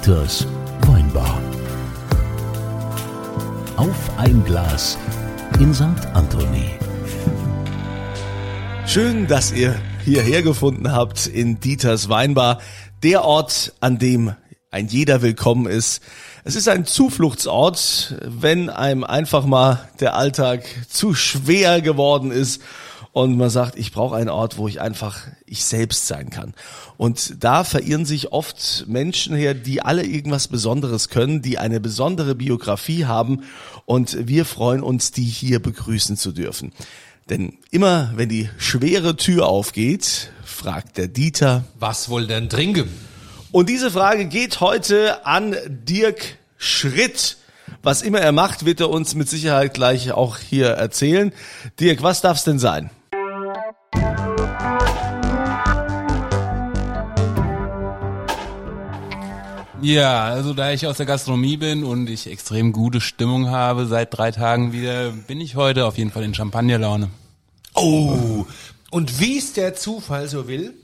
Dieters Weinbar. Auf ein Glas in St. Anthony. Schön, dass ihr hierher gefunden habt in Dieters Weinbar, der Ort, an dem ein jeder willkommen ist. Es ist ein Zufluchtsort, wenn einem einfach mal der Alltag zu schwer geworden ist und man sagt, ich brauche einen Ort, wo ich einfach ich selbst sein kann. Und da verirren sich oft Menschen her, die alle irgendwas Besonderes können, die eine besondere Biografie haben und wir freuen uns, die hier begrüßen zu dürfen. Denn immer, wenn die schwere Tür aufgeht, fragt der Dieter, Was wohl denn trinken? und diese Frage geht heute an Dirk Schritt. Was immer er macht, wird er uns mit Sicherheit gleich auch hier erzählen. Dirk, was darf's denn sein? Ja, also da ich aus der Gastronomie bin und ich extrem gute Stimmung habe seit drei Tagen wieder, bin ich heute auf jeden Fall in Champagnerlaune. Oh, und wie es der Zufall so will,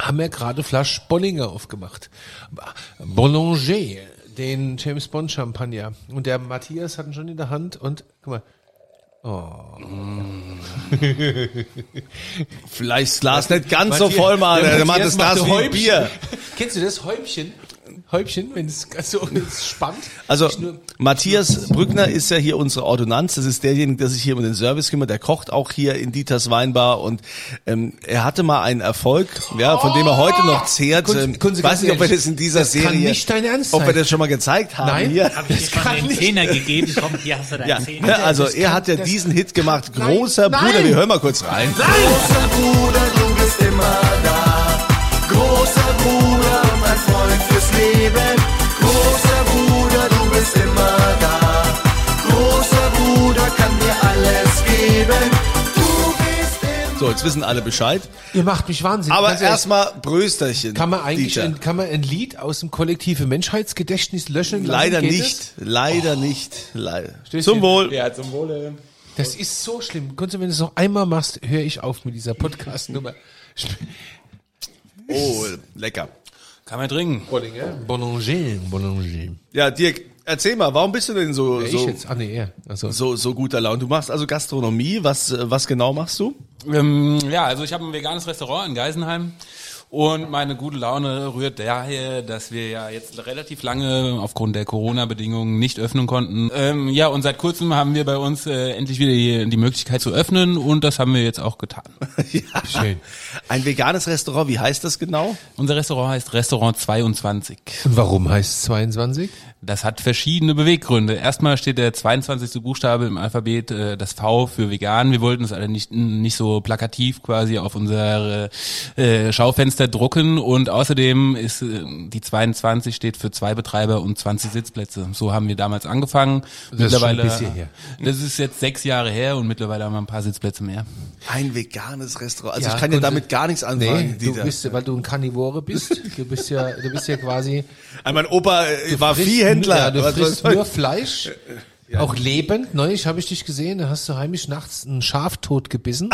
haben wir gerade Flasch Bollinger aufgemacht. Boulanger, den James Bond Champagner. Und der Matthias hat ihn schon in der Hand und, guck mal, Vielleicht das Glas nicht ganz so Matthias- voll machen, der der macht Matthias das Glas macht wie. Bier. Kennst du das Häubchen? Häubchen, wenn es so spannt. Also Ich Matthias Brückner ist ja hier unsere Ordonnanz. Das ist derjenige, der sich hier um den Service kümmert. Der kocht auch hier in Dieters Weinbar und ähm, er hatte mal einen Erfolg, ja, von dem er heute noch zehrt. Kunze- Ähm, weiß nicht, ob wir das in dieser das kann Serie, nicht dein Ernst ob wir das schon mal gezeigt haben. Nein. Hier. Hab ich dir schon kann den. Zehner gegeben? Komm, hier hast du deinen Ja, Zehner. ja, also das er kann- hat ja das- diesen Hit gemacht, Nein, großer nein. Bruder. Wir hören mal kurz rein. Großer Bruder, du bist immer da. Leben. Großer Bruder, du bist immer da. Großer Bruder kann dir alles geben. Du bist immer So, jetzt wissen alle Bescheid. Ihr macht mich wahnsinnig. Aber erstmal Brösterchen. Kann man eigentlich ein, kann man ein Lied aus dem kollektive Menschheitsgedächtnis löschen? Leider nicht. Leider Oh. nicht. Leider. Zum Wohl. Ja, zum Wohle. Das? ist so schlimm. Kunze, wenn du es noch einmal machst, höre ich auf mit dieser Podcast-Nummer. Oh, lecker. Kann man trinken. Bollinger? Boulanger, Boulanger. Ja, Dirk, erzähl mal, warum bist du denn so, Ich so, jetzt? Ah, nee, er. Also, so, so guter Laune? Du machst also Gastronomie. Was, was genau machst du? Ähm, ja, also ich habe ein veganes Restaurant in Geisenheim. Und meine gute Laune rührt daher, dass wir ja jetzt relativ lange aufgrund der Corona-Bedingungen nicht öffnen konnten. Ähm, ja, und seit kurzem haben wir bei uns äh, endlich wieder die, die Möglichkeit zu öffnen und das haben wir jetzt auch getan. ja. Schön. Ein veganes Restaurant, wie heißt das genau? Unser Restaurant heißt Restaurant 22. Und warum heißt es 22? Das hat verschiedene Beweggründe. Erstmal steht der 22. Buchstabe im Alphabet, äh, das V für vegan. Wir wollten es alle nicht, nicht so plakativ quasi auf unsere äh, Schaufenster drucken und außerdem ist äh, die 22 steht für zwei Betreiber und 20 Sitzplätze. So haben wir damals angefangen. Das ist schon ein mittlerweile, bisschen her. das ist jetzt sechs Jahre her und mittlerweile haben wir ein paar Sitzplätze mehr. Ein veganes Restaurant. Also Ja, ich kann ja damit gar nichts anfangen. Nee, du bist, weil du ein Karnivore bist. Du bist ja, du bist ja quasi Ah, mein Opa äh, war frisst Viehhändler. nur- Ja, du Was frisst soll- nur Fleisch. Auch lebend. Neulich habe ich dich gesehen, da hast du heimlich nachts einen Schaf tot gebissen.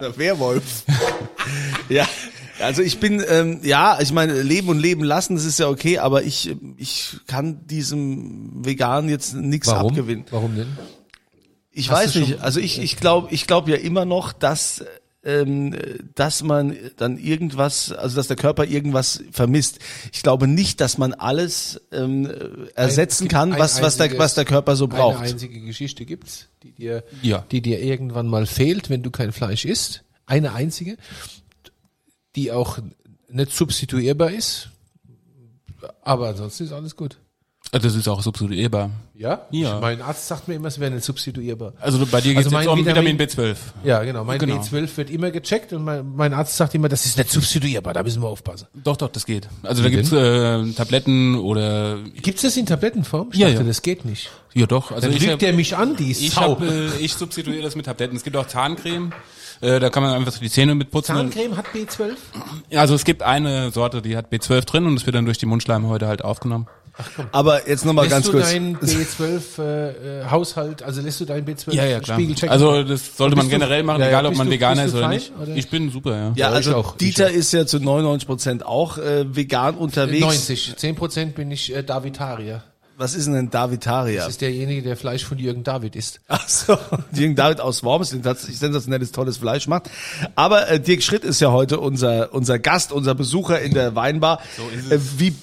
Der Werwolf. ja. Also ich bin, ähm, ja, ich meine, leben und leben lassen, das ist ja okay, aber ich, ich kann diesem Vegan jetzt nichts abgewinnen. Warum denn? Ich Hast weiß nicht. Also ich, ich glaube, ich glaube ja immer noch, dass ähm, dass man dann irgendwas, also dass der Körper irgendwas vermisst. Ich glaube nicht, dass man alles ähm, ersetzen Ein- kann, was was der einziges- was der Körper so Eine braucht. einzige Geschichte gibt's, die dir, Ja. die dir irgendwann mal fehlt, wenn du kein Fleisch isst. Eine einzige, die auch nicht substituierbar ist. Aber ansonsten ist alles gut. Äh, Das ist auch substituierbar. Ja? Ja. Mein Arzt sagt mir immer, es wäre nicht substituierbar. Also bei dir geht es Also um Vitamin- Vitamin B12. Ja, genau. Mein Genau. B12 wird immer gecheckt und mein, mein Arzt sagt immer, das ist nicht substituierbar, da müssen wir aufpassen. Doch, doch, das geht. Also da Wie gibt's äh, Tabletten oder Gibt's das in Tablettenform? Ich Ja, dachte, ja. das geht nicht. ja doch. Also Dann lügt er mich an, die Ich, hab, äh, ich substituiere das mit Tabletten. Es gibt auch Zahncreme. Äh, da kann man einfach so die Zähne mit putzen. Zahncreme hat B12? Ja, also es gibt eine Sorte, die hat B12 drin und es wird dann durch die Mundschleimhäute halt aufgenommen. Aber jetzt nochmal Lässt ganz du kurz. deinen B12 äh, äh, Haushalt, also lässt du deinen B12 Ja, ja, klar. Spiegel checken? Also das sollte man Bist du- generell machen, ja, egal ob man du- Veganer ist du oder fein, nicht. oder? Ich bin super, ja. ja, Ja, ich also auch, Dieter ist ja zu 99 Prozent auch äh, vegan unterwegs. 90, 10 Prozent bin ich äh, Davidarier. Was ist denn ein Davidarier? Das ist derjenige, der Fleisch von Jürgen David isst. Ach so, Jürgen David aus Worms, der tatsächlich sensationelles, tolles Fleisch macht. Aber äh, Dirk Schritt ist ja heute unser, unser Gast, unser Besucher in der Weinbar. So ist es. Äh, wie,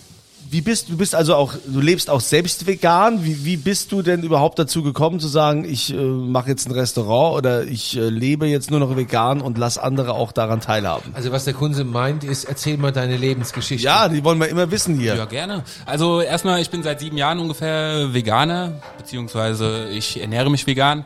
wie bist du bist also auch, du lebst auch selbst vegan. Wie, wie bist du denn überhaupt dazu gekommen zu sagen, ich äh, mache jetzt ein Restaurant oder ich äh, lebe jetzt nur noch vegan und lass andere auch daran teilhaben? Also was der Kunze meint, ist, erzähl mal deine Lebensgeschichte. Ja, die wollen wir immer wissen hier. Ja, gerne. Also erstmal, ich bin seit sieben Jahren ungefähr Veganer, beziehungsweise ich ernähre mich vegan.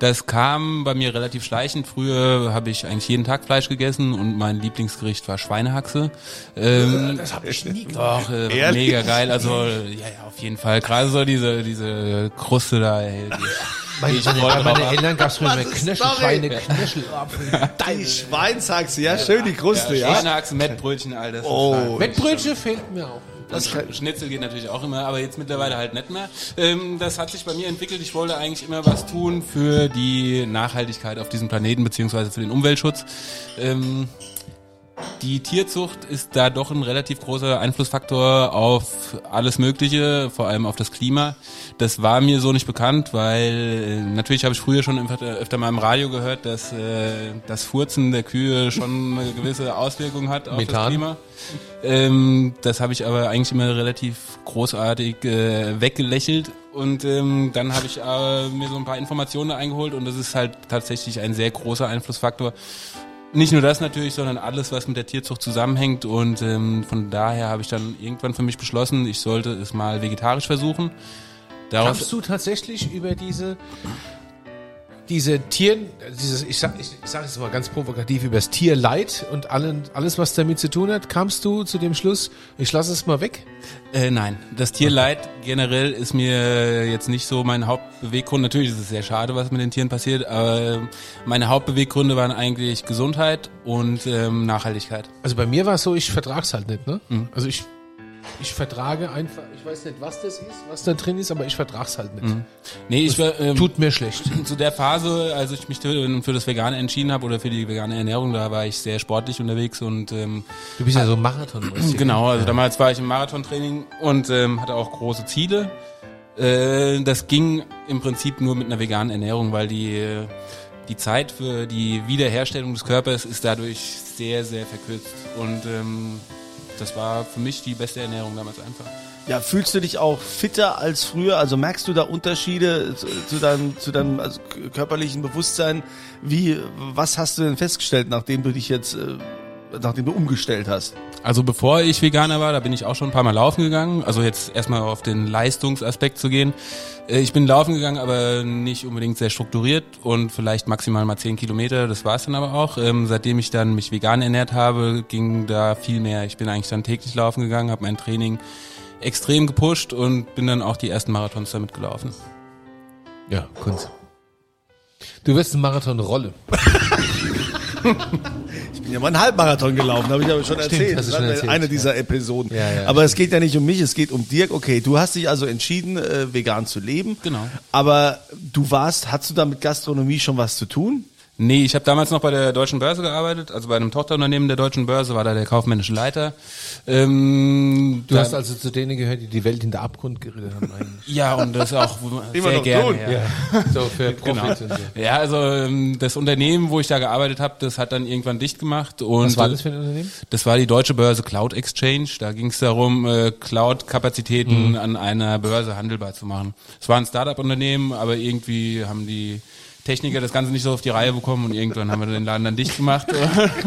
Das kam bei mir relativ schleichend. Früher habe ich eigentlich jeden Tag Fleisch gegessen und mein Lieblingsgericht war Schweinehaxe. Ähm, das habe ich nie Doch, äh? Mega geil. Also ja, ja, auf jeden Fall. Gerade so diese diese Kruste da. Ey, die, Meine, Ich meine, drauf- Eltern gab es früher mehr Was ist Knöchel, Story? Schweine, Knöchelapfel. Die Schweinshaxe, ja, schön die Kruste, ja. Schweinehaxe, Mettbrötchen, all das. Oh, Mettbrötchen fehlt mir auch. Das Schnitzel geht natürlich auch immer, aber jetzt mittlerweile halt nicht mehr. Ähm, das hat sich bei mir entwickelt. Ich wollte eigentlich immer was tun für die Nachhaltigkeit auf diesem Planeten beziehungsweise für den Umweltschutz. Ähm, die Tierzucht ist da doch ein relativ großer Einflussfaktor auf alles Mögliche, vor allem auf das Klima. Das war mir so nicht bekannt, weil äh, natürlich habe ich früher schon öfter, mal im Radio gehört, dass äh, das Furzen der Kühe schon eine gewisse Auswirkung hat auf das Methan? Klima. Ähm, das habe ich aber eigentlich immer relativ großartig äh, weggelächelt und ähm, dann habe ich äh, mir so ein paar Informationen eingeholt und das ist halt tatsächlich ein sehr großer Einflussfaktor. Nicht nur das natürlich, sondern alles, was mit der Tierzucht zusammenhängt und ähm, von daher habe ich dann irgendwann für mich beschlossen, ich sollte es mal vegetarisch versuchen. Daraus, Kamst du tatsächlich über diese diese Tier, dieses, ich sag, ich, ich sag es mal ganz provokativ, über das Tierleid und allen, alles, was damit zu tun hat, kamst du zu dem Schluss, ich lasse es mal weg? Äh, nein, das Tierleid generell ist mir jetzt nicht so mein Hauptbeweggrund. Natürlich ist es sehr schade, was mit den Tieren passiert, aber meine Hauptbeweggründe waren eigentlich Gesundheit und ähm, Nachhaltigkeit. Also bei mir war es so, ich vertrag's halt nicht, ne? Also ich, ich vertrage einfach, ich weiß nicht, was das ist, was da drin ist, aber ich vertrag's halt nicht. Nee, ich war ähm, Tut mir schlecht. zu der Phase, als ich mich für das Vegane entschieden habe oder für die vegane Ernährung, da war ich sehr sportlich unterwegs und ähm, Du bist ja so Marathon. Genau, also damals war ich im Marathontraining und ähm, hatte auch große Ziele. Äh, das ging im Prinzip nur mit einer veganen Ernährung, weil die, äh, die Zeit für die Wiederherstellung des Körpers ist dadurch sehr, sehr verkürzt. Und ähm, das war für mich die beste Ernährung damals einfach. Ja, fühlst du dich auch fitter als früher? Also merkst du da Unterschiede zu, zu deinem, zu deinem also körperlichen Bewusstsein? Wie, was hast du denn festgestellt, nachdem du dich jetzt, äh, nachdem du umgestellt hast? Also bevor ich Veganer war, da bin ich auch schon ein paar Mal laufen gegangen. Also jetzt erstmal auf den Leistungsaspekt zu gehen. Äh, Ich bin laufen gegangen, aber nicht unbedingt sehr strukturiert und vielleicht maximal mal 10 Kilometer. Das war es dann aber auch. Ähm, seitdem ich dann mich vegan ernährt habe, ging da viel mehr. Ich bin eigentlich dann täglich laufen gegangen, habe mein Training extrem gepusht und bin dann auch die ersten Marathons damit gelaufen. Ja, Kunst. Du wirst eine Marathon-Rolle. Ja mal einen Halbmarathon gelaufen, habe ich aber schon erzählt. hast du Das schon war erzählt, eine ja. dieser Episoden. Ja, ja, aber es geht ja nicht um mich, es geht um Dirk. Okay, du hast dich also entschieden, äh, vegan zu leben. Genau. Aber du warst, hast du da mit Gastronomie schon was zu tun? Nee, ich habe damals noch bei der Deutschen Börse gearbeitet, also bei einem Tochterunternehmen der Deutschen Börse, war da der kaufmännische Leiter. Ähm, Du hast also zu denen gehört, die die Welt in der Abgrund geritten haben eigentlich. Ja, und das auch sehr gerne. tun. Ja. So für Profit und so. Ja, also ähm, das Unternehmen, wo ich da gearbeitet habe, das hat dann irgendwann dicht gemacht. Und Was war das für ein Unternehmen? Das war die deutsche Börse Cloud Exchange. Da ging es darum, äh, Cloud-Kapazitäten an einer Börse handelbar zu machen. Es war ein Startup-Unternehmen, aber irgendwie haben die Techniker das Ganze nicht so auf die Reihe bekommen und irgendwann haben wir den Laden dann dicht gemacht.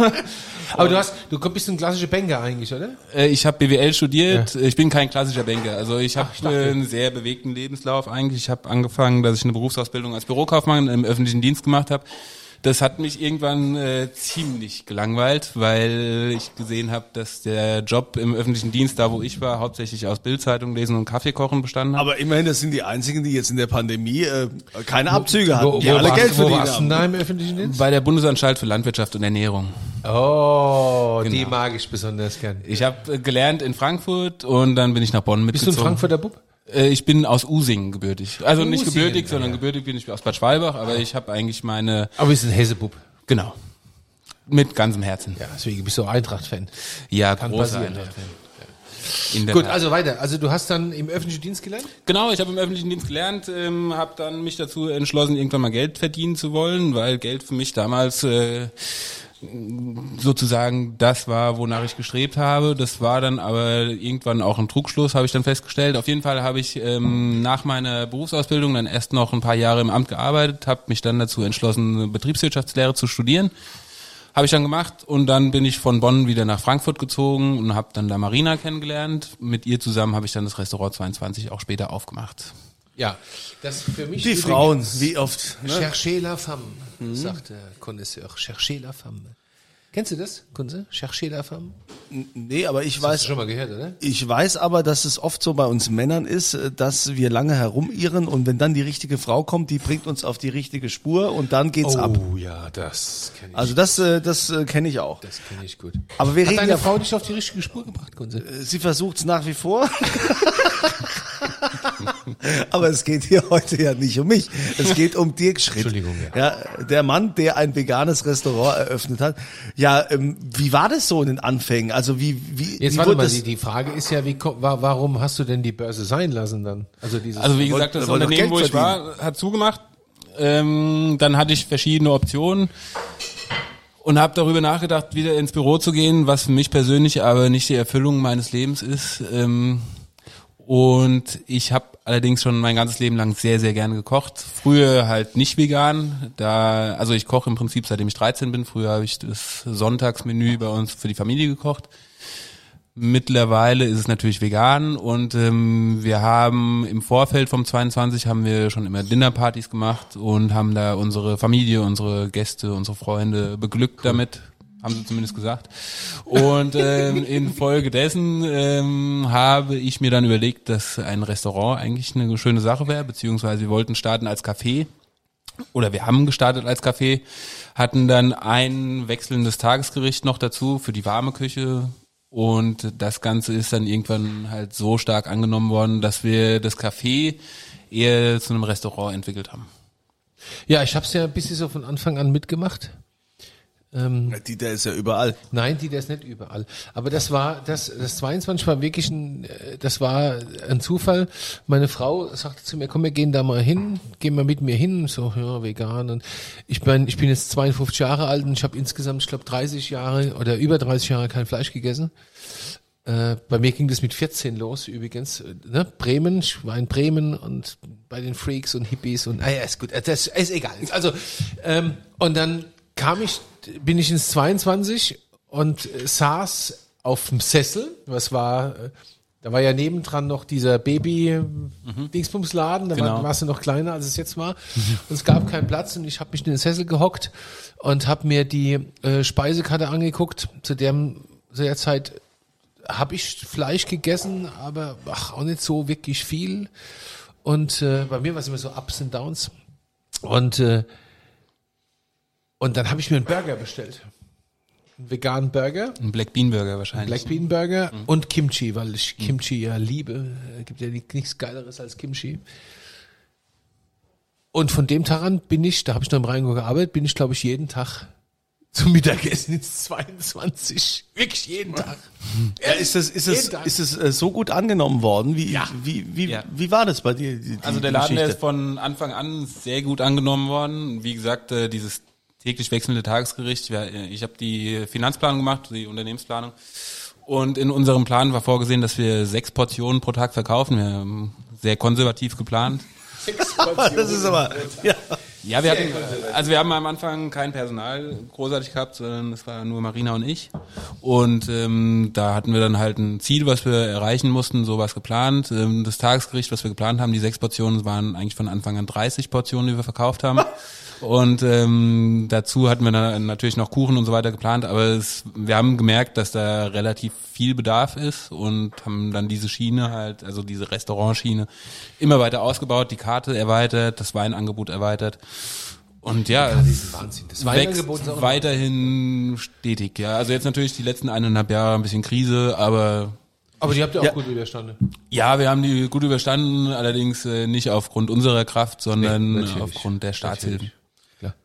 Aber du hast, du bist ein klassischer Banker eigentlich, oder? Äh, ich habe BWL studiert. Ich bin kein klassischer Banker. Also ich habe einen sehr bewegten Lebenslauf eigentlich. Ich habe angefangen, dass ich eine Berufsausbildung als Bürokaufmann im öffentlichen Dienst gemacht habe. Das hat mich irgendwann äh, ziemlich gelangweilt, weil ich gesehen habe, dass der Job im öffentlichen Dienst, da wo ich war, hauptsächlich aus Bildzeitung lesen und Kaffee kochen bestanden hat. Aber immerhin, das sind die einzigen, die jetzt in der Pandemie äh, keine Abzüge wo, hatten, wo, die alle warst, Geld wo warst du denn haben. da im öffentlichen Dienst? Bei der Bundesanstalt für Landwirtschaft und Ernährung. Oh, die Genau. mag ich besonders gern. Ich habe gelernt in Frankfurt und dann bin ich nach Bonn Bist du mitgezogen. ein Frankfurter Bub? Äh, Ich bin aus Usingen gebürtig. Also nicht Usingen, gebürtig, ja, sondern ja. gebürtig bin ich aus Bad Schwalbach, aber ich habe eigentlich meine, Aber bist ein Hessebub. genau, mit ganzem Herzen. Ja, deswegen bist du Eintracht-Fan. Ja, Kann großer passieren. Eintracht. In der Gut, Tat. also weiter. Also du hast dann im öffentlichen Dienst gelernt? Genau, ich habe im öffentlichen Dienst gelernt, ähm, habe dann mich dazu entschlossen, irgendwann mal Geld verdienen zu wollen, weil Geld für mich damals äh, sozusagen das war, wonach ich gestrebt habe. Das war dann aber irgendwann auch ein Trugschluss, habe ich dann festgestellt. Auf jeden Fall habe ich ähm, nach meiner Berufsausbildung dann erst noch ein paar Jahre im Amt gearbeitet, habe mich dann dazu entschlossen, Betriebswirtschaftslehre zu studieren. Habe ich dann gemacht und dann bin ich von Bonn wieder nach Frankfurt gezogen und habe dann da Marina kennengelernt. Mit ihr zusammen habe ich dann das Restaurant 22 auch später aufgemacht. Ja. Das für mich Die Frauen, wie oft. Ne? Cherchez la femme, sagt der Connoisseur. Cherchez la femme. Kennst du das, Kunze? Cherchez la femme? Nee, aber ich Hast du weiß, schon mal gehört, oder? ich weiß aber, dass es oft so bei uns Männern ist, äh, dass wir lange herumirren und wenn dann die richtige Frau kommt, die bringt uns auf die richtige Spur und dann geht's ab. Oh ja, das kenne ich. Also das, äh, das äh, kenne ich auch. das kenne ich gut. Aber wir Hat reden deine ja, Frau dich auf die richtige Spur gebracht, Kunze? sie versucht's nach wie vor. Aber es geht hier heute ja nicht um mich. Es geht um Dirk Schritt. Entschuldigung, ja. Der Mann, der ein veganes Restaurant eröffnet hat. Ja, ähm, wie war das so in den Anfängen? Also wie, wie, Jetzt wie warte mal, das- die, die Frage ist ja, wie, warum hast du denn die Börse sein lassen dann? Also dieses Also wie gesagt, das Unternehmen, wo ich war, hat zugemacht. Ähm, dann hatte ich verschiedene Optionen und habe darüber nachgedacht, wieder ins Büro zu gehen, was für mich persönlich aber nicht die Erfüllung meines Lebens ist. Ähm, und ich habe allerdings schon mein ganzes Leben lang sehr, sehr gerne gekocht. Früher halt nicht vegan. Da, also ich koche im Prinzip seitdem ich 13 bin. Früher habe ich das Sonntagsmenü bei uns für die Familie gekocht. Mittlerweile ist es natürlich vegan und ähm, wir haben im Vorfeld vom 22 haben wir schon immer Dinnerpartys gemacht und haben da unsere Familie, unsere Gäste, unsere Freunde beglückt damit, haben sie zumindest gesagt. Und ähm, infolgedessen ähm, habe ich mir dann überlegt, dass ein Restaurant eigentlich eine schöne Sache wäre, beziehungsweise wir wollten starten als Café oder wir haben gestartet als Café, hatten dann ein wechselndes Tagesgericht noch dazu für die warme Küche und das Ganze ist dann irgendwann halt so stark angenommen worden, dass wir das Café eher zu einem Restaurant entwickelt haben. Ja, ich habe es ja ein bisschen so von Anfang an mitgemacht. Ähm, Die, der ist ja überall. nein, die, der ist nicht überall. Aber das war, das, das 22 war wirklich ein, äh, das war ein Zufall. Meine Frau sagte zu mir, komm, wir gehen da mal hin, geh mal mit mir hin. So, ja, vegan. Und ich bin, ich bin jetzt 52 Jahre alt und ich habe insgesamt, ich glaube, 30 Jahre oder über 30 Jahre kein Fleisch gegessen. Äh, bei mir ging das mit 14 los übrigens. Ne? Bremen, ich war in Bremen und bei den Freaks und Hippies und ah ja, ist gut, äh, das ist egal. Also ähm, und dann kam ich, bin ich ins 22 und äh, saß auf dem Sessel. Was war? Äh, da war ja nebendran noch dieser Baby-Dingsbumsladen, da Genau. war, warst du noch kleiner, als es jetzt war. Und es gab keinen Platz und ich habe mich in den Sessel gehockt und habe mir die äh, Speisekarte angeguckt. Zu dem, zu der Zeit habe ich Fleisch gegessen, aber ach, auch nicht so wirklich viel. Und äh, bei mir war es immer so Ups und Downs. Und, äh, und dann habe ich mir einen Burger bestellt. Einen veganen Burger. Ein Black Bean Burger wahrscheinlich. Black Bean Burger und Kimchi, weil ich Kimchi ja liebe. Äh, Gibt ja ni- nichts Geileres als Kimchi. Und von dem Tag an bin ich, da habe ich noch im Rheingo gearbeitet, bin ich glaube ich jeden Tag zum Mittagessen ins 22. Wirklich jeden Tag. Ja, ist das, ist es, Tag. ist es äh, so gut angenommen worden? Wie, wie, wie, Ja. wie war das bei dir? Die, die, Also der Laden der ist von Anfang an sehr gut angenommen worden. Wie gesagt, äh, dieses täglich wechselnde Tagesgericht. äh, Ich habe die Finanzplanung gemacht, die Unternehmensplanung. Und in unserem Plan war vorgesehen, dass wir sechs Portionen pro Tag verkaufen. Wir haben sehr konservativ geplant. Das ist aber, ja. Ja, wir hatten, also wir haben am Anfang kein Personal großartig gehabt, sondern es war nur Marina und ich. Und ähm, da hatten wir dann halt ein Ziel, was wir erreichen mussten, sowas geplant. Ähm, das Tagesgericht, was wir geplant haben, die sechs Portionen waren eigentlich von Anfang an 30 Portionen, die wir verkauft haben. Und ähm, dazu hatten wir dann natürlich noch Kuchen und so weiter geplant, aber es, wir haben gemerkt, dass da relativ viel Bedarf ist und haben dann diese Schiene halt, also diese Restaurantschiene, immer weiter ausgebaut, die Karte erweitert, das Weinangebot erweitert. Und ja, Das ist ein Wahnsinn. Das wächst weiterhin stetig. Ja, also jetzt natürlich die letzten eineinhalb Jahre ein bisschen Krise, aber Aber die habt ihr auch Ja. gut überstanden. ja, wir haben die gut überstanden, allerdings äh, nicht aufgrund unserer Kraft, sondern Nee, natürlich. aufgrund der Staatshilfen.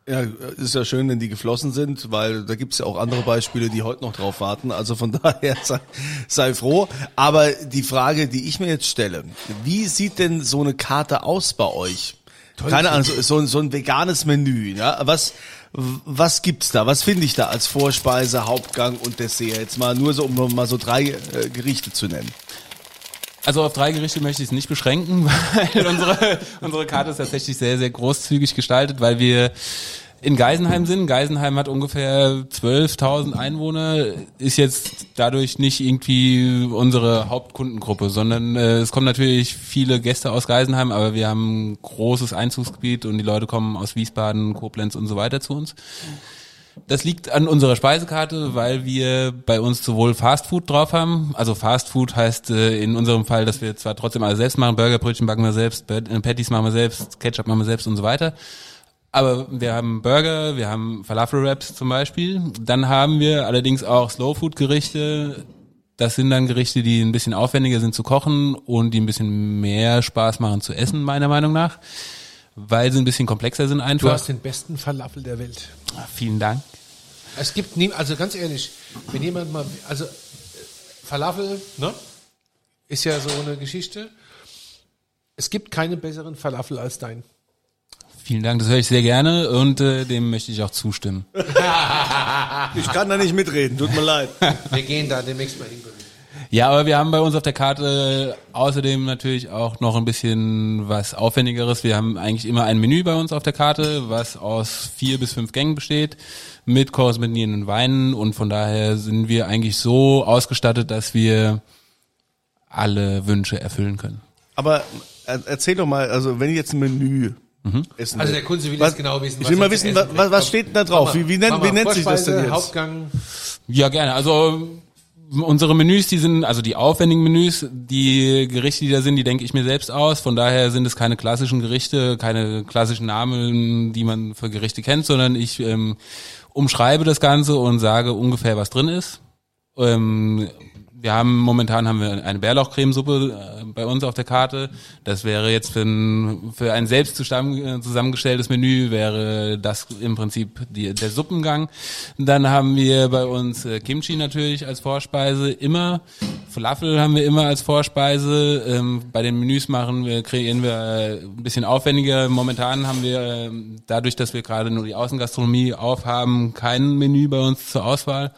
Ja, ist ja schön, wenn die geflossen sind, weil da gibt's ja auch andere Beispiele, die heute noch drauf warten. Also von daher sei, sei froh. Aber die Frage, die ich mir jetzt stelle, wie sieht denn so eine Karte aus bei euch? Keine Ahnung, so, so, ein- so ein veganes Menü. Ja? Was, was gibt's da? Was finde ich da als Vorspeise, Hauptgang und Dessert? Jetzt mal nur so, um mal so drei äh, Gerichte zu nennen. Also auf drei Gerichte möchte ich es nicht beschränken, weil unsere, unsere Karte ist tatsächlich sehr, sehr großzügig gestaltet, weil wir in Geisenheim sind. Geisenheim hat ungefähr 12.000 Einwohner, ist jetzt dadurch nicht irgendwie unsere Hauptkundengruppe, sondern äh, es kommen natürlich viele Gäste aus Geisenheim, aber wir haben ein großes Einzugsgebiet und die Leute kommen aus Wiesbaden, Koblenz und so weiter zu uns. Das liegt an unserer Speisekarte, weil wir bei uns sowohl Fastfood drauf haben. Also Fastfood heißt äh, in unserem Fall, dass wir zwar trotzdem alles selbst machen, Burgerbrötchen backen wir selbst, äh, Patties machen wir selbst, Ketchup machen wir selbst und so weiter. Aber wir haben Burger, wir haben Falafel-Wraps zum Beispiel. Dann haben wir allerdings auch Slowfood-Gerichte. Das sind dann Gerichte, die ein bisschen aufwendiger sind zu kochen und die ein bisschen mehr Spaß machen zu essen, meiner Meinung nach. Weil sie ein bisschen komplexer sind Du einfach. hast den besten Falafel der Welt. Vielen Dank. Es gibt nie, also ganz ehrlich, wenn jemand mal, also Falafel, ne, ist ja so eine Geschichte. Es gibt keinen besseren Falafel als dein. Vielen Dank, das höre ich sehr gerne und äh, dem möchte ich auch zustimmen. Ich kann da nicht mitreden, tut mir leid. Wir gehen da demnächst mal hin. Ja, aber wir haben bei uns auf der Karte außerdem natürlich auch noch ein bisschen was Aufwendigeres. Wir haben eigentlich immer ein Menü bei uns auf der Karte, was aus vier bis fünf Gängen besteht, mit korrespondierenden Weinen und von daher sind wir eigentlich so ausgestattet, dass wir alle Wünsche erfüllen können. Aber er- erzähl doch mal, also wenn ich jetzt ein Menü essen Also der Kunde will was, jetzt genau wissen, Ich will mal wissen, was, was, steht denn da drauf? Wie, wie, nennt, Mama, wie nennt sich das denn jetzt? Hauptgang. Ja, gerne. Also unsere Menüs, die sind, also die aufwendigen Menüs, die Gerichte, die da sind, die denke ich mir selbst aus. Von daher sind es keine klassischen Gerichte, keine klassischen Namen, die man für Gerichte kennt, sondern ich ähm, umschreibe das Ganze und sage ungefähr, was drin ist. Ähm, wir haben momentan haben wir eine Bärlauchcremesuppe äh, bei uns auf der Karte. Das wäre jetzt für ein, für ein selbst äh, zusammengestelltes Menü wäre das im Prinzip die, der Suppengang. Dann haben wir bei uns äh, Kimchi natürlich als Vorspeise immer. Falafel haben wir immer als Vorspeise. Ähm, bei den Menüs machen wir kreieren wir ein bisschen aufwendiger. Momentan haben wir äh, dadurch, dass wir gerade nur die Außengastronomie aufhaben, kein Menü bei uns zur Auswahl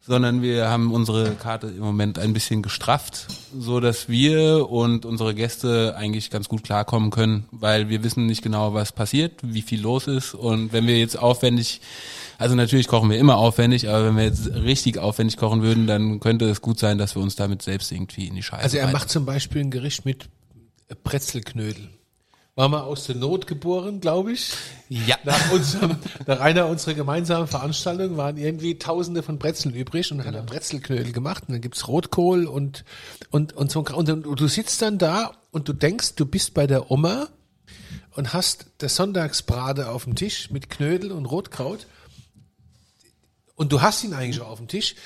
sondern wir haben unsere Karte im Moment ein bisschen gestrafft, so dass wir und unsere Gäste eigentlich ganz gut klarkommen können, weil wir wissen nicht genau, was passiert, wie viel los ist und wenn wir jetzt aufwendig, also natürlich kochen wir immer aufwendig, aber wenn wir jetzt richtig aufwendig kochen würden, dann könnte es gut sein, dass wir uns damit selbst irgendwie in die Scheiße Also er reiten. macht zum Beispiel ein Gericht mit Brezelknödel. War mal aus der Not geboren, glaube ich. Ja. Nach, unserem, nach einer unserer gemeinsamen Veranstaltungen waren irgendwie tausende von Brezeln übrig und dann hat er Brezelknödel gemacht und dann gibt's Rotkohl und, und, und so und, dann- und du sitzt dann da und du denkst, du bist bei der Oma und hast das Sonntagsbrate auf dem Tisch mit Knödel und Rotkraut und du hast ihn eigentlich schon auf dem Tisch,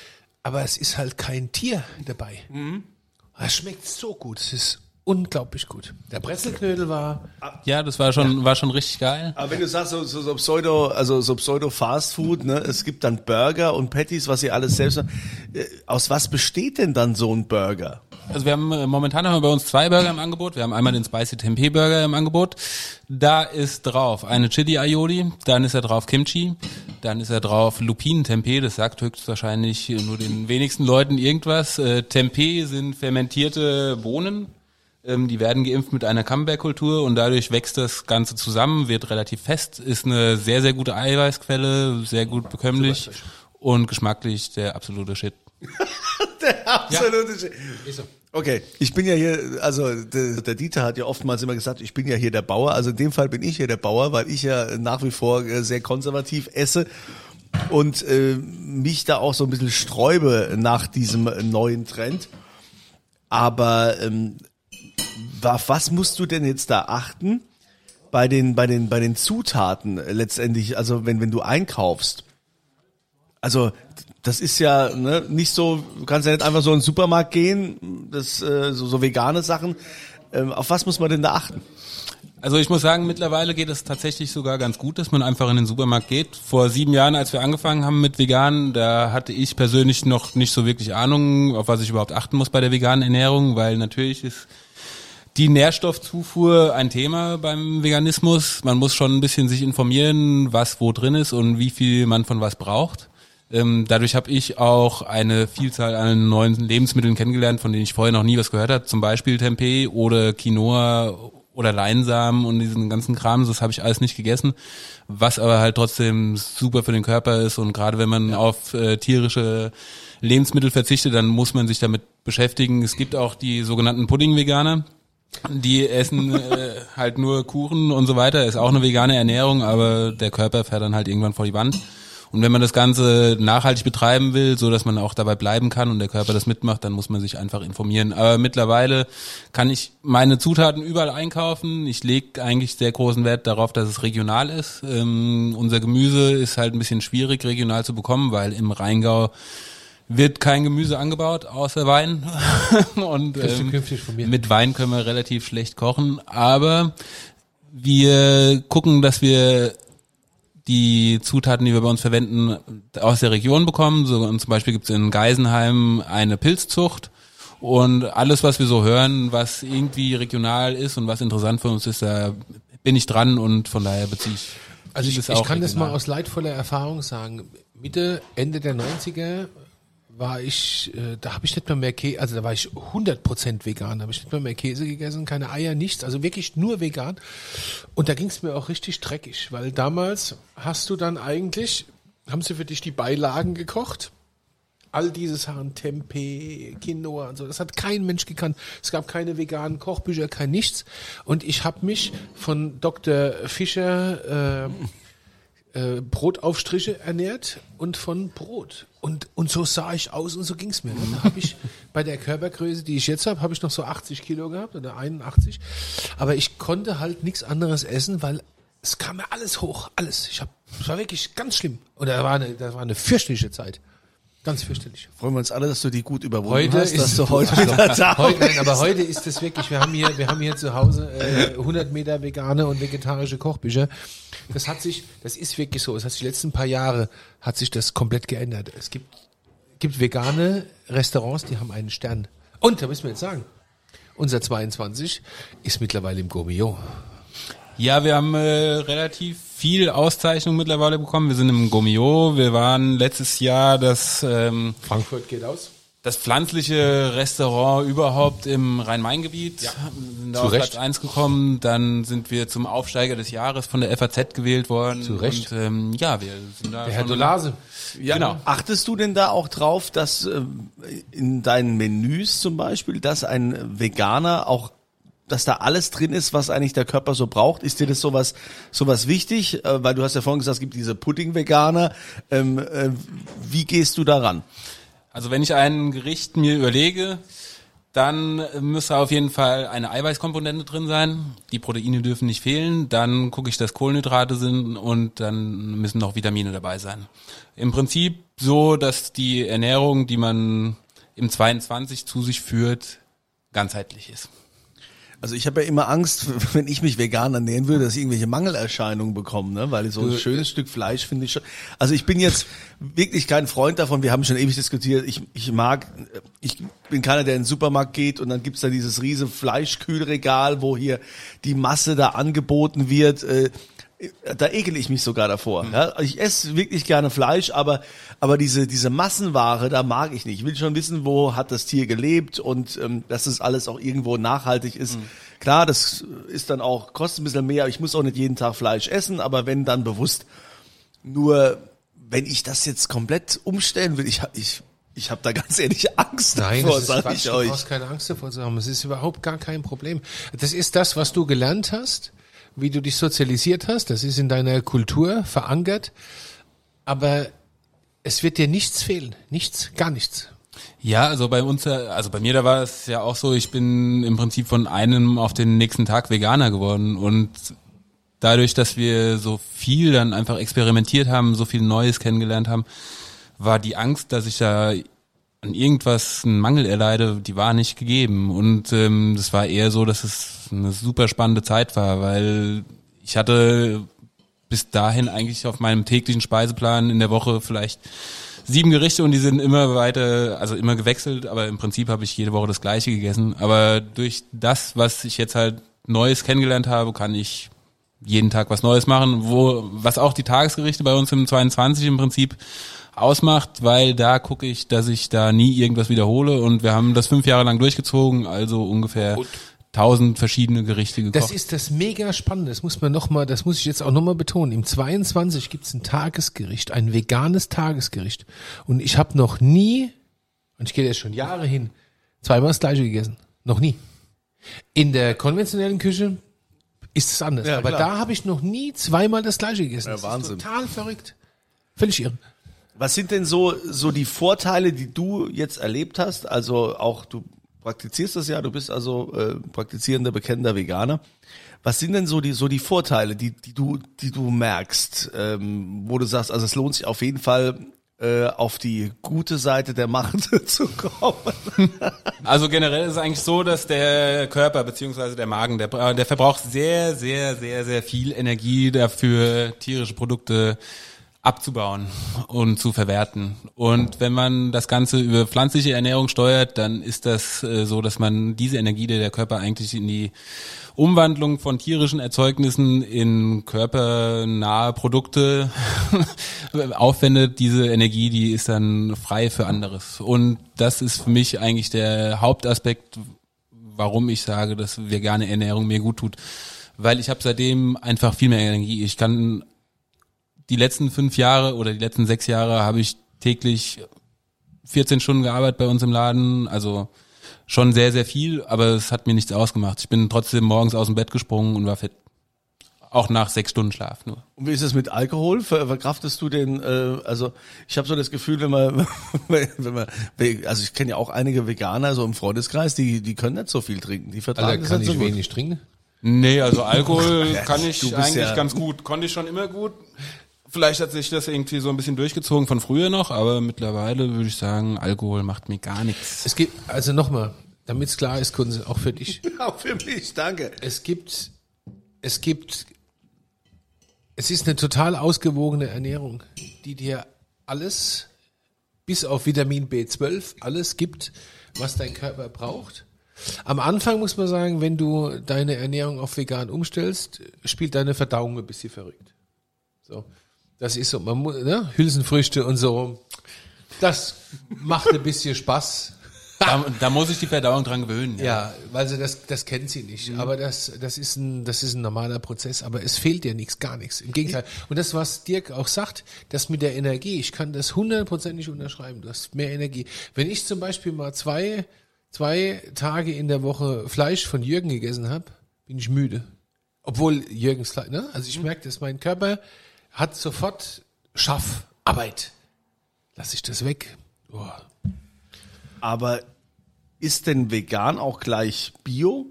aber es ist halt kein Tier dabei. Es schmeckt so gut, es ist unglaublich gut. Der Brezelknödel war Ja, das war schon, war schon richtig geil. Aber wenn du sagst, so, so, so Pseudo, also so Pseudo Fast Food, ne, es gibt dann Burger und Patties, was ihr alles selbst macht. Äh, Aus was besteht denn dann so ein Burger? Also wir haben äh, momentan haben wir bei uns zwei Burger im Angebot. Wir haben einmal den Spicy Tempeh Burger im Angebot. Da ist drauf eine Chili Aioli, dann ist er drauf Kimchi, dann ist er drauf Lupinen Tempeh. Das sagt höchstwahrscheinlich nur den wenigsten Leuten irgendwas. Äh, Tempeh sind fermentierte Bohnen. Ähm, die werden geimpft mit einer Camembert-Kultur und dadurch wächst das Ganze zusammen, wird relativ fest, ist eine sehr, sehr gute Eiweißquelle, sehr gut bekömmlich und geschmacklich der absolute Shit. Der absolute Shit. ist so. Okay, ich bin ja hier, also der, der Dieter hat ja oftmals immer gesagt, ich bin ja hier der Bauer. Also in dem Fall bin ich hier der Bauer, weil ich ja nach wie vor äh, sehr konservativ esse und äh, mich da auch so ein bisschen sträube nach diesem neuen Trend. Aber ähm, auf was musst du denn jetzt da achten? bei den, bei den, bei den Zutaten letztendlich, also wenn, wenn du einkaufst, also das ist ja ne, nicht so, du kannst ja nicht einfach so in den Supermarkt gehen, das äh, so, so vegane Sachen. Ähm, auf was muss man denn da achten? Also ich muss sagen, mittlerweile geht es tatsächlich sogar ganz gut, dass man einfach in den Supermarkt geht. Vor sieben Jahren, als wir angefangen haben mit Vegan, da hatte ich persönlich noch nicht so wirklich Ahnung, auf was ich überhaupt achten muss bei der veganen Ernährung, weil natürlich ist die Nährstoffzufuhr ein Thema beim Veganismus. Man muss schon ein bisschen sich informieren, was wo drin ist und wie viel man von was braucht. Ähm, dadurch habe ich auch eine Vielzahl an neuen Lebensmitteln kennengelernt, von denen ich vorher noch nie was gehört habe. Zum Beispiel Tempeh oder Quinoa oder Leinsamen und diesen ganzen Kram. Das habe ich alles nicht gegessen. Was aber halt trotzdem super für den Körper ist. Und gerade wenn man auf äh, tierische Lebensmittel verzichtet, dann muss man sich damit beschäftigen. Es gibt auch die sogenannten Pudding-Veganer. Die essen äh, halt nur Kuchen und so weiter. Ist auch eine vegane Ernährung, aber der Körper fährt dann halt irgendwann vor die Wand. Und wenn man das Ganze nachhaltig betreiben will, so dass man auch dabei bleiben kann und der Körper das mitmacht, dann muss man sich einfach informieren. Aber mittlerweile kann ich meine Zutaten überall einkaufen. Ich lege eigentlich sehr großen Wert darauf, dass es regional ist. Ähm, unser Gemüse ist halt ein bisschen schwierig regional zu bekommen, weil im Rheingau wird kein Gemüse angebaut, außer Wein. und ähm, mit Wein können wir relativ schlecht kochen. Aber wir gucken, dass wir die Zutaten, die wir bei uns verwenden, aus der Region bekommen. So, und zum Beispiel gibt es in Geisenheim eine Pilzzucht. Und alles, was wir so hören, was irgendwie regional ist und was interessant für uns ist, da bin ich dran und von daher beziehe ich. Also ich, ich kann das mal regional. aus leidvoller Erfahrung sagen. Mitte, Ende der 90er war ich, äh, da habe ich nicht mehr mehr Käse, also da war ich 100% vegan, da habe ich nicht mehr mehr Käse gegessen, keine Eier, nichts, also wirklich nur vegan. Und da ging es mir auch richtig dreckig, weil damals hast du dann eigentlich, haben sie für dich die Beilagen gekocht, all diese Sachen, Tempeh, Quinoa und so, das hat kein Mensch gekannt. Es gab keine veganen Kochbücher, kein nichts. Und ich habe mich von Dr. Fischer äh, äh, Brotaufstriche ernährt und von Brot. Und, und so sah ich aus und so ging's mir. Dann habe ich bei der Körpergröße, die ich jetzt habe, habe ich noch so 80 Kilo gehabt oder 81. Aber ich konnte halt nichts anderes essen, weil es kam mir alles hoch, alles. Ich hab, es war wirklich ganz schlimm. Und da war eine, das war eine fürchterliche Zeit. Ganz fürchterlich. Freuen wir uns alle, dass du die gut überwunden Heute hast, ist dass du heute wieder da Heute, nein, aber heute ist es wirklich, wir haben hier, wir haben hier zu Hause äh, 100 Meter vegane und vegetarische Kochbücher. Das hat sich, das ist wirklich so. Es hat sich die letzten paar Jahre hat sich das komplett geändert. Es gibt, gibt vegane Restaurants, die haben einen Stern. Und da müssen wir jetzt sagen, unser 22 ist mittlerweile im Gourmillon. Ja, wir haben äh, relativ viel Auszeichnung mittlerweile bekommen. Wir sind im Gomio. Wir waren letztes Jahr das ähm, Frankfurt geht aus. das pflanzliche Restaurant überhaupt im Rhein-Main-Gebiet. Ja. Sind da Zu auf Recht. Platz 1 gekommen. Dann sind wir zum Aufsteiger des Jahres von der FAZ gewählt worden. Zu Recht. Und ähm, ja, wir sind da Der Herr Dolase. Ja, Genau. Achtest du denn da auch drauf, dass ähm, in deinen Menüs zum Beispiel, dass ein Veganer auch dass da alles drin ist, was eigentlich der Körper so braucht. Ist dir das sowas, sowas wichtig? Äh, weil du hast ja vorhin gesagt, es gibt diese Pudding-Veganer. Ähm, äh, wie gehst du daran? Also wenn ich ein Gericht mir überlege, dann müsste auf jeden Fall eine Eiweißkomponente drin sein. Die Proteine dürfen nicht fehlen. Dann gucke ich, dass Kohlenhydrate sind und dann müssen noch Vitamine dabei sein. Im Prinzip so, dass die Ernährung, die man im 22 zu sich führt, ganzheitlich ist. Also ich habe ja immer Angst, wenn ich mich vegan ernähren würde, dass ich irgendwelche Mangelerscheinungen bekomme, ne? Weil so ein schönes Stück Fleisch finde ich schon. Also ich bin jetzt wirklich kein Freund davon. Wir haben schon ewig diskutiert. Ich, ich mag, ich bin keiner, der in den Supermarkt geht und dann gibt's da dieses riese Fleischkühlregal, wo hier die Masse da angeboten wird. Äh, da ekel ich mich sogar davor. Ja, ich esse wirklich gerne Fleisch, aber aber diese diese Massenware, da mag ich nicht. Ich will schon wissen, wo hat das Tier gelebt und ähm, dass es alles auch irgendwo nachhaltig ist. Klar, das ist dann auch kostet ein bisschen mehr. Ich muss auch nicht jeden Tag Fleisch essen, aber wenn dann bewusst. Nur wenn ich das jetzt komplett umstellen will, ich ich ich habe da ganz ehrlich Angst Nein, davor, das ist sag Quatsch. ich Du euch. brauchst keine Angst davor zu haben. Es ist überhaupt gar kein Problem. Das ist das, was du gelernt hast, wie du dich sozialisiert hast. Das ist in deiner Kultur verankert. Aber es wird dir nichts fehlen. Nichts, gar nichts. Ja, also bei uns, also bei mir, da war es ja auch so, ich bin im Prinzip von einem auf den nächsten Tag Veganer geworden und dadurch, dass wir so viel dann einfach experimentiert haben, so viel Neues kennengelernt haben, war die Angst, dass ich da an irgendwas einen Mangel erleide, die war nicht gegeben. Und ähm, das war eher so, dass es eine super spannende Zeit war, weil ich hatte bis dahin eigentlich auf meinem täglichen Speiseplan in der Woche vielleicht sieben Gerichte und die sind immer weiter, also immer gewechselt, aber im Prinzip habe ich jede Woche das gleiche gegessen. Aber durch das, was ich jetzt halt Neues kennengelernt habe, kann ich jeden Tag was Neues machen, wo, was auch die Tagesgerichte bei uns im 22 im Prinzip ausmacht, weil da gucke ich, dass ich da nie irgendwas wiederhole und wir haben das fünf Jahre lang durchgezogen, also ungefähr tausend verschiedene Gerichte gekocht. Das ist das mega spannende. Das muss man noch mal, das muss ich jetzt auch noch mal betonen. Im 22 gibt's ein Tagesgericht, ein veganes Tagesgericht. Und ich habe noch nie, und ich gehe jetzt schon Jahre hin, zweimal das gleiche gegessen. Noch nie. In der konventionellen Küche ist es anders. Ja, Aber klar. da habe ich noch nie zweimal das gleiche gegessen. Ja, Das Wahnsinn. Ist total verrückt. Völlig irre. Was sind denn so, so die Vorteile, die du jetzt erlebt hast? Also auch du praktizierst das ja, du bist also äh, praktizierender, bekennender Veganer. Was sind denn so die, so die Vorteile, die, die du, die du merkst, ähm, wo du sagst, also es lohnt sich auf jeden Fall, äh, auf die gute Seite der Macht zu kommen? Also generell ist es eigentlich so, dass der Körper beziehungsweise der Magen, der, äh, der verbraucht sehr, sehr, sehr, sehr viel Energie dafür, tierische Produkte abzubauen und zu verwerten. Und wenn man das Ganze über pflanzliche Ernährung steuert, dann ist das äh, so, dass man diese Energie, die der Körper eigentlich in die Umwandlung von tierischen Erzeugnissen in körpernahe Produkte aufwendet, diese Energie, die ist dann frei für anderes. Und das ist für mich eigentlich der Hauptaspekt, warum ich sage, dass vegane Ernährung mir gut tut. Weil ich habe seitdem einfach viel mehr Energie. Ich kann die letzten fünf Jahre oder die letzten sechs Jahre habe ich täglich 14 Stunden gearbeitet bei uns im Laden, also schon sehr, sehr viel, aber es hat mir nichts ausgemacht. Ich bin trotzdem morgens aus dem Bett gesprungen und war fit. Auch nach sechs Stunden Schlaf nur. Und wie ist es mit Alkohol? Ver verkraftest du den, äh, also ich habe so das Gefühl, wenn man, wenn man, also ich kenne ja auch einige Veganer so im Freundeskreis, die, die können nicht so viel trinken, die vertragen das kann nicht ich so gut. wenig trinken. Nee, also Alkohol kann ich eigentlich ja- ganz gut. Konnte ich schon immer gut. Vielleicht hat sich das irgendwie so ein bisschen durchgezogen von früher noch, aber mittlerweile würde ich sagen, Alkohol macht mir gar nichts. Es gibt, also nochmal, damit es klar ist, Kunze, auch für dich. Auch für mich, danke. Es gibt, es gibt, es ist eine total ausgewogene Ernährung, die dir alles, bis auf Vitamin B12, alles gibt, was dein Körper braucht. Am Anfang muss man sagen, wenn du deine Ernährung auf vegan umstellst, spielt deine Verdauung ein bisschen verrückt. So. Das ist so, man muss, ne? Hülsenfrüchte und so. Das macht ein bisschen Spaß. Da, da muss ich die Verdauung dran gewöhnen. Ja, weil sie das, das kennt sie nicht. Aber das, das ist ein, das ist ein normaler Prozess. Aber es fehlt dir nichts, gar nichts. Im Gegenteil. Und das, was Dirk auch sagt, das mit der Energie, ich kann das hundertprozentig unterschreiben. Du hast mehr Energie. Wenn ich zum Beispiel mal zwei, zwei Tage in der Woche Fleisch von Jürgen gegessen habe, bin ich müde. Obwohl Jürgens Fleisch, ne? Also ich merke, dass mein Körper hat sofort Schaff, Arbeit. Lass ich das weg. Boah. Aber ist denn vegan auch gleich Bio?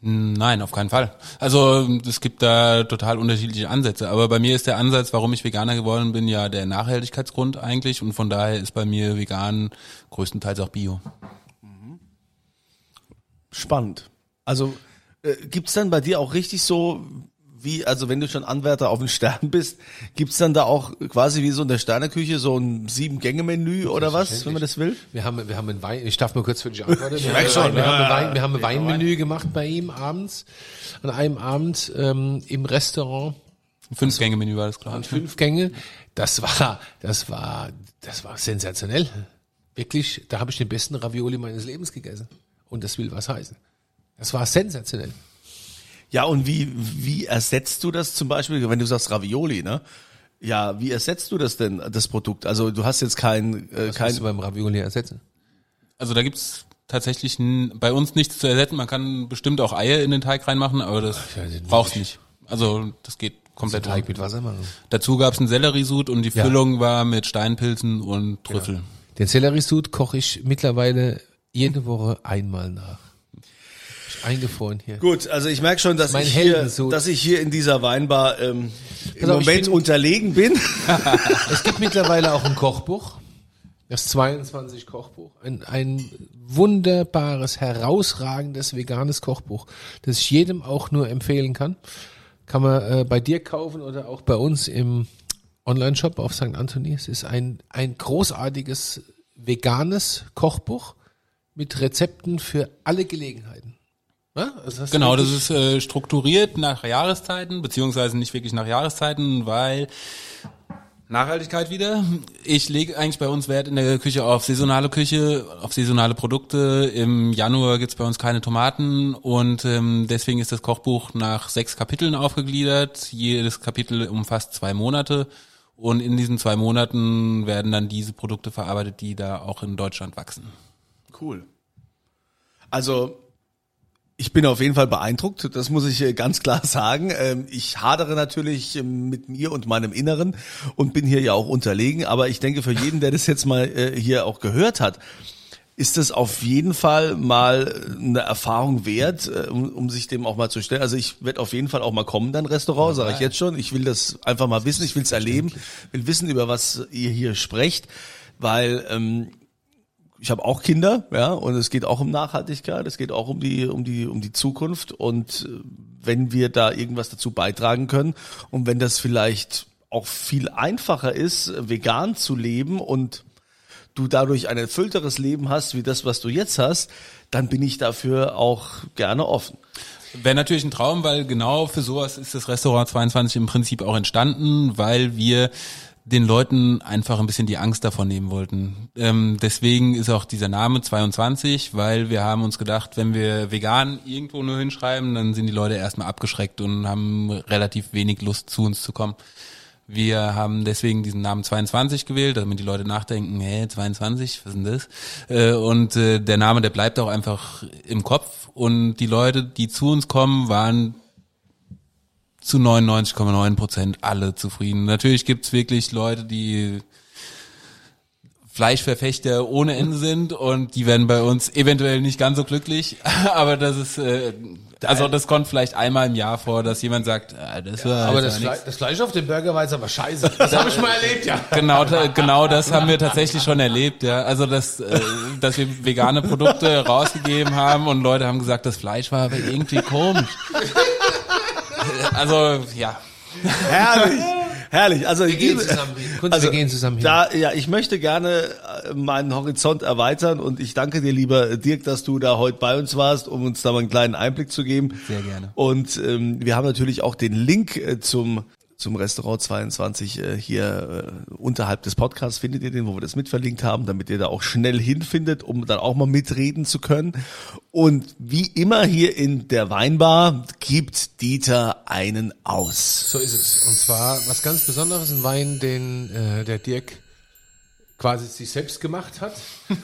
Nein, auf keinen Fall. Also es gibt da total unterschiedliche Ansätze. Aber bei mir ist der Ansatz, warum ich Veganer geworden bin, ja der Nachhaltigkeitsgrund eigentlich. Und von daher ist bei mir vegan größtenteils auch Bio. Spannend. Also äh, gibt's dann bei dir auch richtig so, wie, also wenn du schon Anwärter auf den Stern bist, gibt's dann da auch quasi wie so in der Sterneküche so ein Sieben-Gänge-Menü oder was, wenn man das will? Wir haben, wir haben ein Wein, ich darf mal kurz für dich antworten. Haben, schon, wir, ja, haben, ein Wein, wir haben ein Weinmenü gemacht bei ihm abends, an einem Abend ähm, im Restaurant. Fünf Gänge Menü war das klar. Fünf Gänge. Das war, das war, das war sensationell. Wirklich, da habe ich den besten Ravioli meines Lebens gegessen. Und das will was heißen. Das war sensationell. Ja, und wie, wie ersetzt du das zum Beispiel, wenn du sagst Ravioli, ne? Ja, wie ersetzt du das denn, das Produkt? Also du hast jetzt kein, äh, Was kein kannst du beim Ravioli ersetzen? Also da gibt's tatsächlich n- bei uns nichts zu ersetzen. Man kann bestimmt auch Eier in den Teig reinmachen, aber das ja, den brauchst nicht. Also das geht komplett Teig mit Wasser machen. Dazu gab's einen Selleriesud und die Ja. Füllung war mit Steinpilzen und Trüffel. Den Sellerie-Sud koche ich mittlerweile jede Woche einmal nach. Eingefroren hier. Gut, also ich merke schon, dass Mein ich, hier, dass ich hier in dieser Weinbar ähm, im ich Moment bin- unterlegen bin. Es gibt mittlerweile auch ein Kochbuch. Das 22 Kochbuch. Ein, ein wunderbares, herausragendes veganes Kochbuch, das ich jedem auch nur empfehlen kann. Kann man äh, bei dir kaufen oder auch bei uns im Online-Shop auf St. Anthony. Es ist ein, ein großartiges veganes Kochbuch mit Rezepten für alle Gelegenheiten. Also hast du Genau, das ist äh, strukturiert nach Jahreszeiten, beziehungsweise nicht wirklich nach Jahreszeiten, weil Nachhaltigkeit wieder. Ich lege eigentlich bei uns Wert in der Küche auf saisonale Küche, auf saisonale Produkte. Im Januar gibt's bei uns keine Tomaten und ähm, deswegen ist das Kochbuch nach sechs Kapiteln aufgegliedert. Jedes Kapitel umfasst zwei Monate und in diesen zwei Monaten werden dann diese Produkte verarbeitet, die da auch in Deutschland wachsen. Cool. Also ich bin auf jeden Fall beeindruckt, das muss ich äh, ganz klar sagen. Ähm, Ich hadere natürlich ähm, mit mir und meinem Inneren und bin hier ja auch unterlegen, aber ich denke, für jeden, der das jetzt mal äh, hier auch gehört hat, ist das auf jeden Fall mal eine Erfahrung wert, äh, um, um sich dem auch mal zu stellen. Also ich werde auf jeden Fall auch mal kommen, dann Restaurant, sage ich jetzt schon. Ich will das einfach mal wissen, ich will es erleben, will wissen, über was ihr hier sprecht, weil ähm, ich habe auch Kinder, ja, und es geht auch um Nachhaltigkeit, es geht auch um die um die um die Zukunft und äh, wenn wir da irgendwas dazu beitragen können und wenn das vielleicht auch viel einfacher ist, vegan zu leben und du dadurch ein erfüllteres Leben hast wie das, was du jetzt hast, dann bin ich dafür auch gerne offen. Wäre natürlich ein Traum, weil genau für sowas ist das Restaurant 22 im Prinzip auch entstanden, weil wir den Leuten einfach ein bisschen die Angst davon nehmen wollten. Ähm, deswegen ist auch dieser Name 22, weil wir haben uns gedacht, wenn wir vegan irgendwo nur hinschreiben, dann sind die Leute erstmal abgeschreckt und haben relativ wenig Lust zu uns zu kommen. Wir haben deswegen diesen Namen 22 gewählt, damit die Leute nachdenken, hä, 22, was ist denn das? Äh, Und äh, der Name, der bleibt auch einfach im Kopf. Und die Leute, die zu uns kommen, waren zu 99,9 Prozent alle zufrieden. Natürlich gibt's wirklich Leute, die Fleischverfechter ohne Ende sind und die werden bei uns eventuell nicht ganz so glücklich, aber das ist äh, also das kommt vielleicht einmal im Jahr vor, dass jemand sagt, ah, das war Aber jetzt das, aber Fle das Fleisch auf dem Burger war jetzt aber scheiße. Das habe ich mal erlebt, ja. Genau, genau das haben wir tatsächlich schon erlebt, ja. Also dass, äh, dass wir vegane Produkte rausgegeben haben und Leute haben gesagt, das Fleisch war aber irgendwie komisch. Also ja, Herrlich, herrlich. Also Wir gehen zusammen hin. Kunst, wir gehen zusammen hin. Da, ja, ich möchte gerne äh, meinen Horizont erweitern und ich danke dir, lieber Dirk, dass du da heute bei uns warst, um uns da mal einen kleinen Einblick zu geben. Sehr gerne. Und ähm, wir haben natürlich auch den Link äh, zum zum Restaurant 22 äh, hier äh, unterhalb des Podcasts findet ihr den, wo wir das mitverlinkt haben, damit ihr da auch schnell hinfindet, um dann auch mal mitreden zu können. Und wie immer hier in der Weinbar gibt Dieter einen aus. So ist es. Und zwar was ganz Besonderes, ein Wein, den äh, der Dirk quasi sich selbst gemacht hat.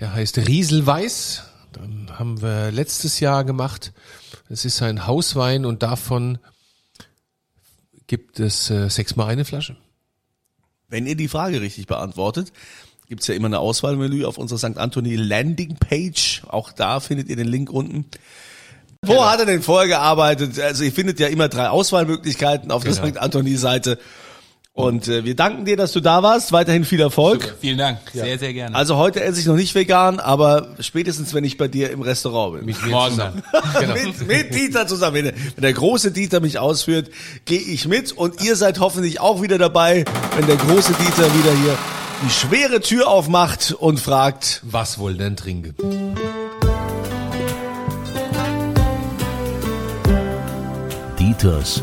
Der heißt Rieselweiß. Dann haben wir letztes Jahr gemacht. Es ist ein Hauswein und davon gibt es äh, sechsmal eine Flasche. Wenn ihr die Frage richtig beantwortet, gibt's ja immer eine Auswahlmenü auf unserer St. Anthony Landing Page. Auch da findet ihr den Link unten. Wo hat er denn vorher gearbeitet? Also ihr findet ja immer drei Auswahlmöglichkeiten auf der Genau. St. Anthony Seite. Und äh, wir danken dir, dass du da warst. Weiterhin viel Erfolg. vielen Dank, sehr sehr gerne. Also heute esse ich noch nicht vegan, aber spätestens wenn ich bei dir im Restaurant bin. Mit Morgen zusammen. dann. Genau. mit, mit Dieter zusammen. Wenn der, wenn der große Dieter mich ausführt, gehe ich mit und ihr seid hoffentlich auch wieder dabei, wenn der große Dieter wieder hier die schwere Tür aufmacht und fragt, Was wohl denn trinken? Dieters